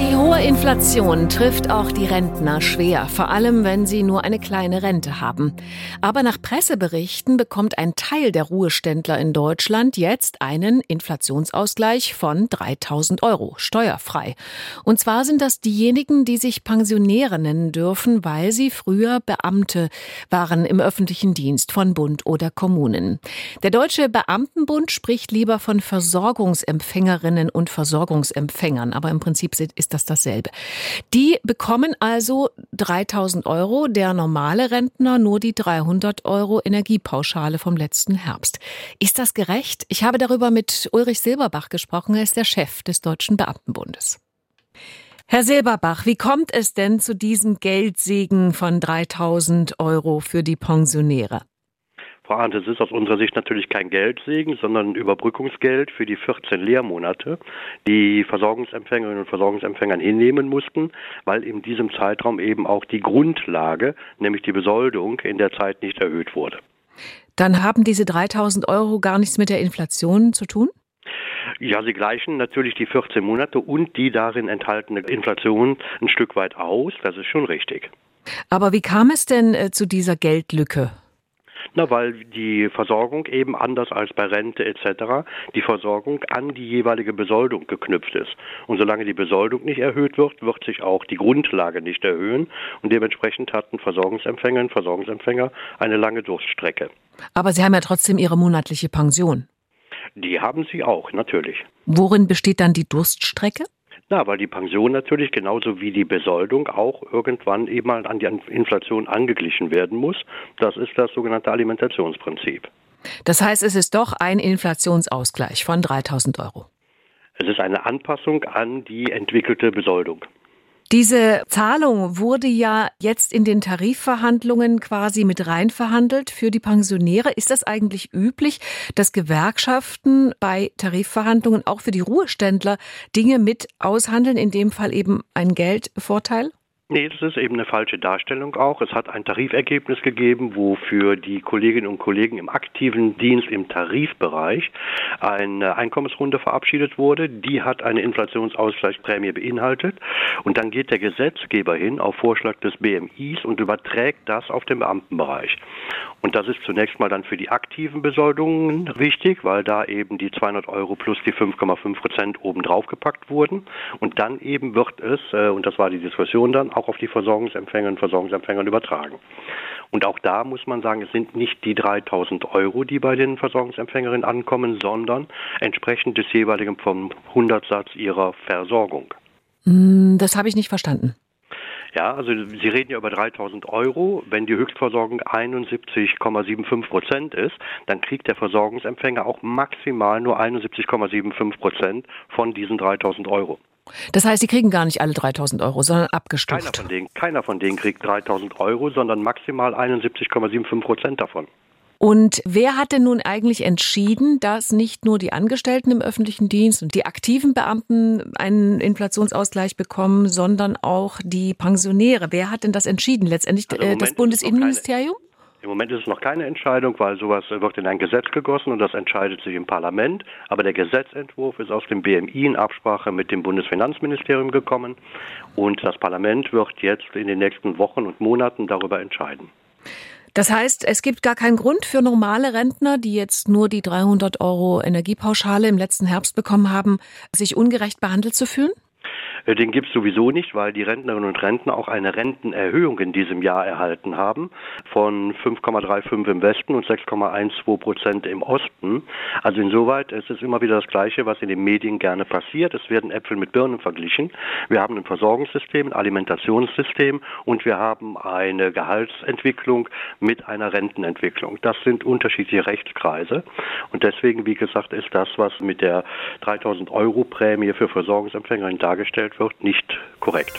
Die hohe Inflation trifft auch die Rentner schwer, vor allem wenn sie nur eine kleine Rente haben. Aber nach Presseberichten bekommt ein Teil der Ruheständler in Deutschland jetzt einen Inflationsausgleich von 3000 Euro, steuerfrei. Und zwar sind das diejenigen, die sich Pensionäre nennen dürfen, weil sie früher Beamte waren im öffentlichen Dienst von Bund oder Kommunen. Der Deutsche Beamtenbund spricht lieber von Versorgungsempfängerinnen und Versorgungsempfängern, aber im Prinzip ist ist das dasselbe. Die bekommen also 3000 Euro, der normale Rentner nur die 300 Euro Energiepauschale vom letzten Herbst. Ist das gerecht? Ich habe darüber mit Ulrich Silberbach gesprochen. Er ist der Chef des Deutschen Beamtenbundes. Herr Silberbach, wie kommt es denn zu diesem Geldsegen von 3000 Euro für die Pensionäre? Frau Arndt, es ist aus unserer Sicht natürlich kein Geldsegen, sondern ein Überbrückungsgeld für die 14 Lehrmonate, die Versorgungsempfängerinnen und Versorgungsempfänger hinnehmen mussten, weil in diesem Zeitraum eben auch die Grundlage, nämlich die Besoldung, in der Zeit nicht erhöht wurde. Dann haben diese 3000 Euro gar nichts mit der Inflation zu tun? Ja, sie gleichen natürlich die 14 Monate und die darin enthaltene Inflation ein Stück weit aus. Das ist schon richtig. Aber wie kam es denn äh, zu dieser Geldlücke? Na, weil die Versorgung eben anders als bei Rente etc. die Versorgung an die jeweilige Besoldung geknüpft ist. Und solange die Besoldung nicht erhöht wird, wird sich auch die Grundlage nicht erhöhen. Und dementsprechend hatten Versorgungsempfängerinnen und Versorgungsempfänger eine lange Durststrecke. Aber Sie haben ja trotzdem Ihre monatliche Pension. Die haben sie auch, natürlich. Worin besteht dann die Durststrecke? Na, weil die Pension natürlich genauso wie die Besoldung auch irgendwann eben mal an die Inflation angeglichen werden muss. Das ist das sogenannte Alimentationsprinzip. Das heißt, es ist doch ein Inflationsausgleich von 3000 Euro. Es ist eine Anpassung an die entwickelte Besoldung. Diese Zahlung wurde ja jetzt in den Tarifverhandlungen quasi mit reinverhandelt für die Pensionäre. Ist das eigentlich üblich, dass Gewerkschaften bei Tarifverhandlungen auch für die Ruheständler Dinge mit aushandeln, in dem Fall eben ein Geldvorteil? Nee, das ist eben eine falsche Darstellung auch. Es hat ein Tarifergebnis gegeben, wo für die Kolleginnen und Kollegen im aktiven Dienst im Tarifbereich eine Einkommensrunde verabschiedet wurde. Die hat eine Inflationsausgleichsprämie beinhaltet. Und dann geht der Gesetzgeber hin auf Vorschlag des BMIs und überträgt das auf den Beamtenbereich. Und das ist zunächst mal dann für die aktiven Besoldungen wichtig, weil da eben die 200 Euro plus die 5,5 Prozent obendrauf gepackt wurden. Und dann eben wird es, äh, und das war die Diskussion dann, auch auf die Versorgungsempfänger und Versorgungsempfängern übertragen. Und auch da muss man sagen, es sind nicht die 3000 Euro, die bei den Versorgungsempfängerinnen ankommen, sondern entsprechend des jeweiligen vom Hundertsatz ihrer Versorgung. Hm, das habe ich nicht verstanden. Ja, also Sie reden ja über 3000 Euro. Wenn die Höchstversorgung 71,75 Prozent ist, dann kriegt der Versorgungsempfänger auch maximal nur 71,75 Prozent von diesen 3000 Euro. Das heißt, Sie kriegen gar nicht alle 3000 Euro, sondern abgestuft. Keiner von denen, keiner von denen kriegt 3000 Euro, sondern maximal 71,75 Prozent davon. Und wer hat denn nun eigentlich entschieden, dass nicht nur die Angestellten im öffentlichen Dienst und die aktiven Beamten einen Inflationsausgleich bekommen, sondern auch die Pensionäre? Wer hat denn das entschieden? Letztendlich also äh, das Bundesinnenministerium? Im Moment ist es noch keine Entscheidung, weil sowas wird in ein Gesetz gegossen und das entscheidet sich im Parlament. Aber der Gesetzentwurf ist aus dem BMI in Absprache mit dem Bundesfinanzministerium gekommen und das Parlament wird jetzt in den nächsten Wochen und Monaten darüber entscheiden. Das heißt, es gibt gar keinen Grund für normale Rentner, die jetzt nur die 300 Euro Energiepauschale im letzten Herbst bekommen haben, sich ungerecht behandelt zu fühlen? Äh, den gibt es sowieso nicht, weil die Rentnerinnen und Rentner auch eine Rentenerhöhung in diesem Jahr erhalten haben von 5,35 im Westen und 6,12 Prozent im Osten. Also insoweit ist es immer wieder das Gleiche, was in den Medien gerne passiert. Es werden Äpfel mit Birnen verglichen. Wir haben ein Versorgungssystem, ein Alimentationssystem und wir haben eine Gehaltsentwicklung mit einer Rentenentwicklung. Das sind unterschiedliche Rechtskreise und deswegen, wie gesagt, ist das, was mit der 3000 Euro Prämie für Versorgungsempfängerinnen dargestellt wird, nicht korrekt.